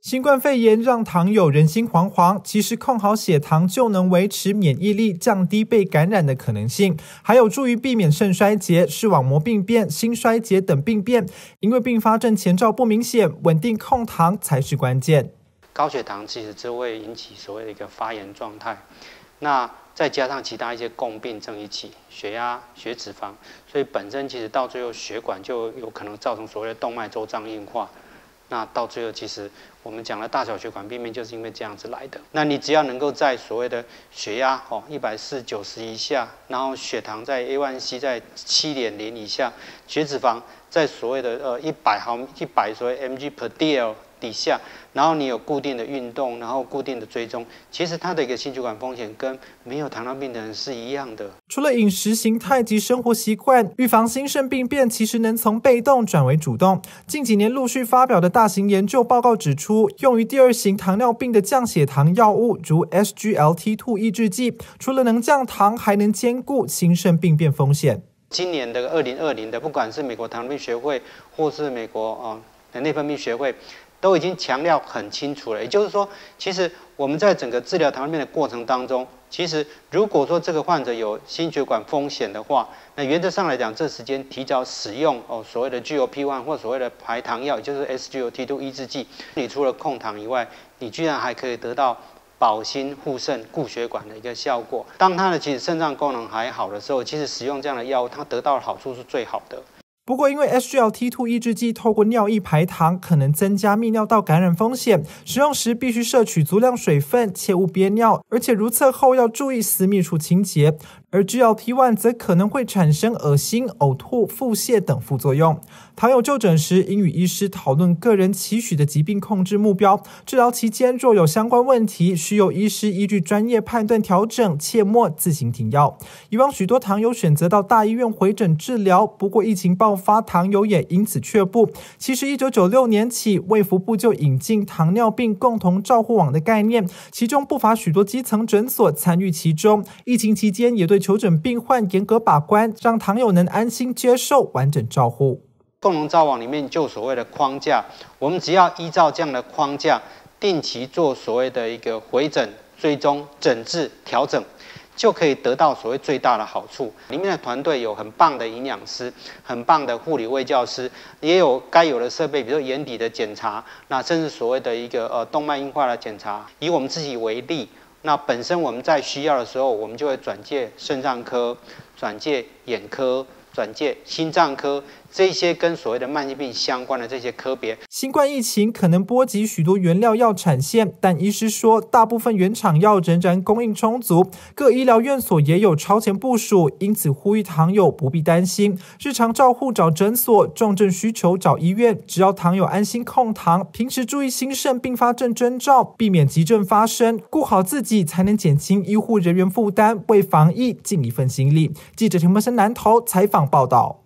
新冠肺炎让糖友人心惶惶，其实控好血糖就能维持免疫力，降低被感染的可能性，还有助于避免肾衰竭、视网膜病变、心衰竭等病变。因为并发症前兆不明显，稳定控糖才是关键。高血糖其实就会引起所谓的一个发炎状态，那再加上其他一些共病症一起，血压、血脂肪，所以本身其实到最后血管就有可能造成所谓的动脉粥状硬化。那到最后，其实我们讲的大小血管病变就是因为这样子来的。那你只要能够在所谓的血压哦一百四九十以下，然后血糖在 A1C 在七点零以下，血脂肪在所谓的呃一百毫一百所谓 mg per dl。底下，然后你有固定的运动，然后固定的追踪，其实它的一个心血管风险跟没有糖尿病的人是一样的。除了饮食形态及生活习惯，预防心肾病变其实能从被动转为主动。近几年陆续发表的大型研究报告指出，用于第二型糖尿病的降血糖药物，如 SGLT2 抑制剂，除了能降糖，还能兼顾心肾病变风险。今年的二零二零的，不管是美国糖尿病学会，或是美国啊内分泌学会。都已经强调很清楚了，也就是说，其实我们在整个治疗糖尿病的过程当中，其实如果说这个患者有心血管风险的话，那原则上来讲，这时间提早使用哦所谓的 GLP-1 或所谓的排糖药，也就是 SGLT2 抑制剂，你除了控糖以外，你居然还可以得到保心护肾固血管的一个效果。当他的其实肾脏功能还好的时候，其实使用这样的药物，它得到的好处是最好的。不过，因为 SGLT2 抑制剂透过尿液排糖，可能增加泌尿道感染风险。使用时必须摄取足量水分，切勿憋尿，而且如厕后要注意私密处清洁。而 GLP-1 则可能会产生恶心、呕吐、腹泻等副作用。糖友就诊时应与医师讨论个人期许的疾病控制目标。治疗期间若有相关问题，需由医师依据专业判断调整，切莫自行停药。以往许多糖友选择到大医院回诊治疗，不过疫情爆发，糖友也因此却步。其实，一九九六年起，卫福部就引进糖尿病共同照护网的概念，其中不乏许多基层诊所参与其中。疫情期间也对求诊病患严格把关，让糖友能安心接受完整照护。共同照网里面就所谓的框架，我们只要依照这样的框架，定期做所谓的一个回诊、追踪、诊治、调整，就可以得到所谓最大的好处。里面的团队有很棒的营养师、很棒的护理卫教师，也有该有的设备，比如眼底的检查，那甚至所谓的一个呃动脉硬化的检查。以我们自己为例。那本身我们在需要的时候，我们就会转介肾脏科，转介眼科，转介心脏科。这些跟所谓的慢性病相关的这些科别，新冠疫情可能波及许多原料药产线，但医师说，大部分原厂药仍然供应充足，各医疗院所也有超前部署，因此呼吁糖友不必担心，日常照护找诊所，重症需求找医院，只要糖友安心控糖，平时注意心肾并发症征兆，避免急症发生，顾好自己，才能减轻医护人员负担，为防疫尽一份心力。记者陈柏生南投采访报道。